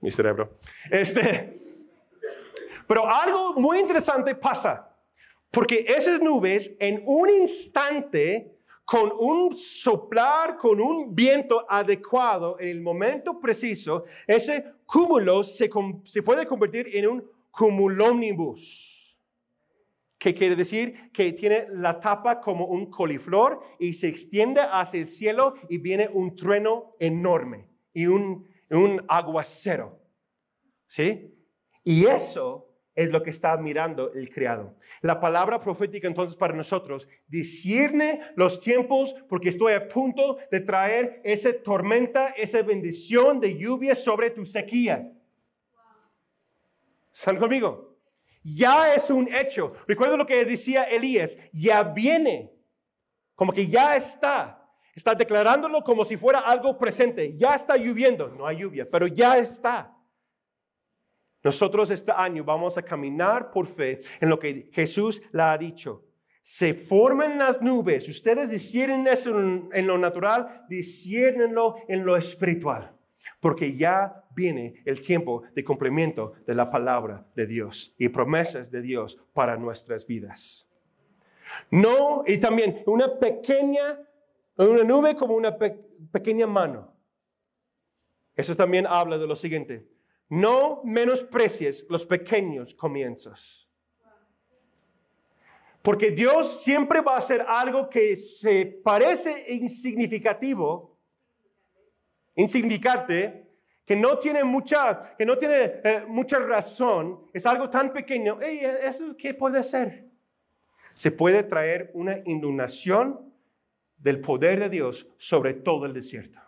S1: Mi cerebro. Este, pero algo muy interesante pasa. Porque esas nubes en un instante, con un soplar, con un viento adecuado, en el momento preciso, ese cúmulo se, puede convertir en un cumulónibus que quiere decir que tiene la tapa como un coliflor y se extiende hacia el cielo y viene un trueno enorme y un, un aguacero. ¿Sí? Y eso es lo que está mirando el criado. La palabra profética entonces para nosotros discierne los tiempos porque estoy a punto de traer esa tormenta, esa bendición de lluvia sobre tu sequía. ¿Están conmigo? Ya es un hecho. Recuerdo lo que decía Elías, ya viene, como que ya está. Está declarándolo como si fuera algo presente. Ya está lloviendo, no hay lluvia, pero ya está. Nosotros este año vamos a caminar por fe en lo que Jesús le ha dicho. Se forman las nubes. Ustedes disciernen eso en lo natural, disciernenlo en lo espiritual porque ya viene el tiempo de cumplimiento de la palabra de Dios y promesas de Dios para nuestras vidas. No, y también una pequeña, una nube como una pequeña mano. Eso también habla de lo siguiente. No menosprecies los pequeños comienzos. Porque Dios siempre va a hacer algo que se parece insignificativo, insignificante, que no tiene mucha, que no tiene eh, mucha razón, es algo tan pequeño, ¿eso qué puede ser? Se puede traer una inundación del poder de Dios sobre todo el desierto.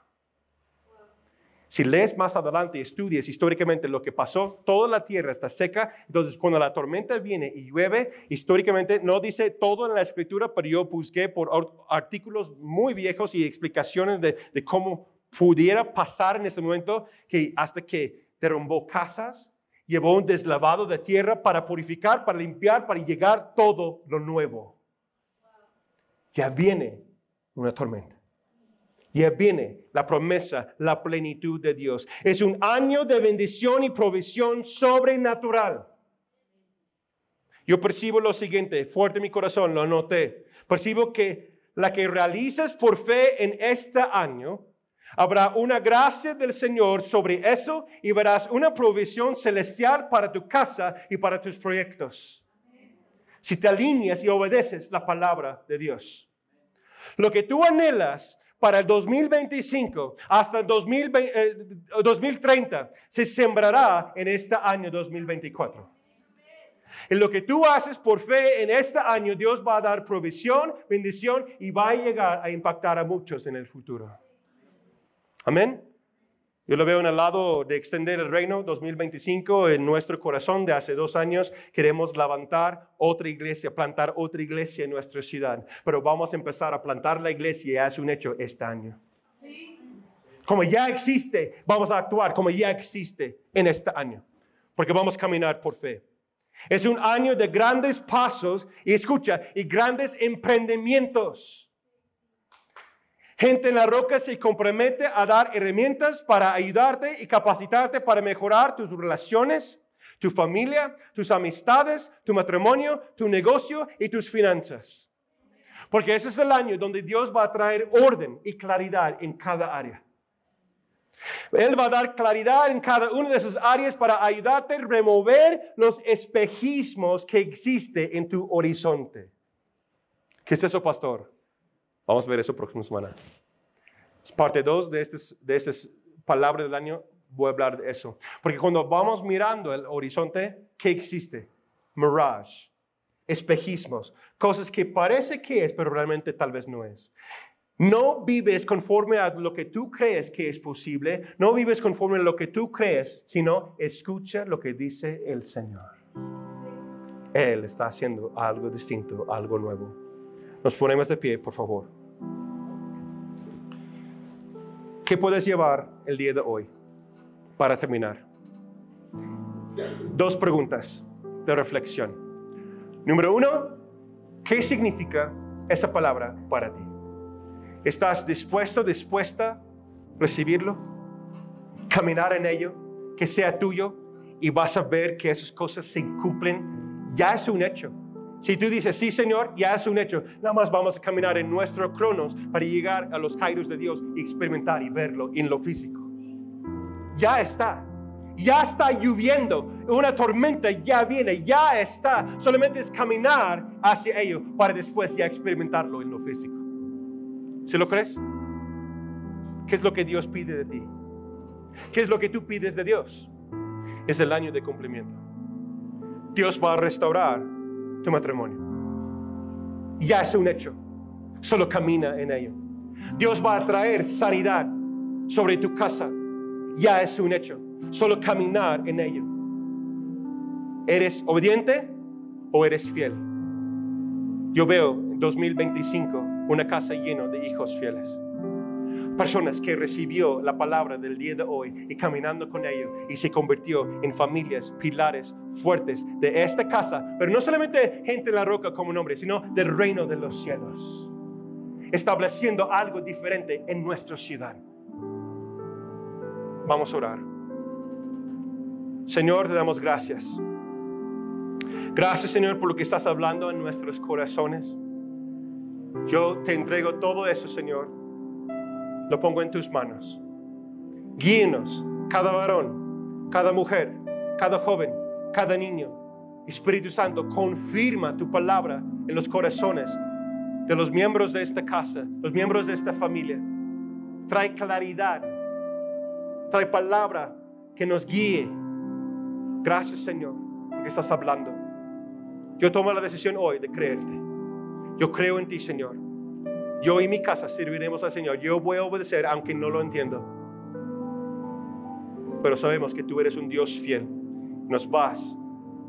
S1: Si lees más adelante y estudias históricamente lo que pasó, toda la tierra está seca. Entonces, cuando la tormenta viene y llueve, históricamente no dice todo en la escritura, pero yo busqué por artículos muy viejos y explicaciones de, cómo pudiera pasar en ese momento que hasta que derrumbó casas, llevó un deslavado de tierra para purificar, para limpiar, para llegar todo lo nuevo. Ya viene una tormenta. Ya viene la promesa, la plenitud de Dios. Es un año de bendición y provisión sobrenatural. Yo percibo lo siguiente, fuerte mi corazón, lo anoté. Percibo que la que realizas por fe en este año Habrá una gracia del Señor sobre eso y verás una provisión celestial para tu casa y para tus proyectos. Si te alineas y obedeces la palabra de Dios. Lo que tú anhelas para el 2025 hasta el 2030 eh, se sembrará en este año 2024. En lo que tú haces por fe en este año, Dios va a dar provisión, bendición y va a llegar a impactar a muchos en el futuro. Amén. Yo lo veo en el lado de extender el reino 2025 en nuestro corazón de hace dos años. Queremos levantar otra iglesia, plantar otra iglesia en nuestra ciudad. Pero vamos a empezar a plantar la iglesia y es un hecho este año. Como ya existe, vamos a actuar como ya existe en este año. Porque vamos a caminar por fe. Es un año de grandes pasos y escucha, y grandes emprendimientos. Gente en la roca se compromete a dar herramientas para ayudarte y capacitarte para mejorar tus relaciones, Tu familia, tus amistades, tu matrimonio, tu negocio y tus finanzas. Porque ese es el año donde Dios va a traer orden y claridad en cada área. Él va a dar claridad en cada una de esas áreas para ayudarte a remover los espejismos que existen en tu horizonte. ¿Qué es eso, pastor? Vamos a ver eso próxima semana. Es parte 2 de estas de estas palabras del año. Voy a hablar de eso. Porque cuando vamos mirando el horizonte, ¿qué existe? Mirage, espejismos, cosas que parece que es, pero realmente tal vez no es. No vives conforme a lo que tú crees que es posible, no vives conforme a lo que tú crees, sino escucha lo que dice el Señor. Él está haciendo algo distinto, algo nuevo. Nos ponemos de pie, por favor. ¿Qué puedes llevar el día de hoy para terminar? Dos preguntas de reflexión. Número uno, ¿qué significa esa palabra para ti? ¿Estás dispuesto, dispuesta a recibirlo? Caminar en ello, que sea tuyo y vas a ver que esas cosas se cumplen. Ya es un hecho. Si tú dices, sí Señor, ya es un hecho, nada más vamos a caminar en nuestro cronos para llegar a los kairos de Dios y experimentar y verlo en lo físico. Ya está. Ya está lloviendo, una tormenta ya viene, ya está. Solamente es caminar hacia ello para después ya experimentarlo en lo físico. ¿Se lo crees? ¿Qué es lo que Dios pide de ti? ¿Qué es lo que tú pides de Dios? Es el año de cumplimiento. Dios va a restaurar tu matrimonio. Ya es un hecho. Solo camina en ello. Dios va a traer sanidad sobre tu casa. Ya es un hecho. Solo caminar en ello. ¿Eres obediente o eres fiel? Yo veo en 2025 una casa llena de hijos fieles. Personas que recibió la palabra del día de hoy y caminando con ellos y se convirtió en familias, pilares fuertes de esta casa, pero no solamente gente en la roca como nombre, sino del reino de los cielos, estableciendo algo diferente en nuestra ciudad. Vamos a orar. Señor, te damos gracias. Gracias, Señor, por lo que estás hablando en nuestros corazones. Yo te entrego todo eso, Señor. Lo pongo en tus manos. Guíenos, cada varón, cada mujer, cada joven, cada niño. Espíritu Santo, confirma tu palabra en los corazones de los miembros de esta casa, los miembros de esta familia. Trae claridad, trae palabra que nos guíe. Gracias, Señor, porque estás hablando. Yo tomo la decisión hoy de creerte. Yo creo en ti, Señor. Yo y mi casa serviremos al Señor. Yo voy a obedecer aunque no lo entiendo. Pero sabemos que tú eres un Dios fiel. Nos vas,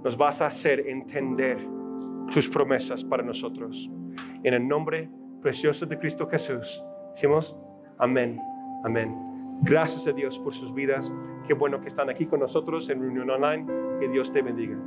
S1: nos vas a hacer entender tus promesas para nosotros. En el nombre precioso de Cristo Jesús. Decimos, amén, amén. Gracias a Dios por sus vidas. Qué bueno que están aquí con nosotros en reunión online. Que Dios te bendiga.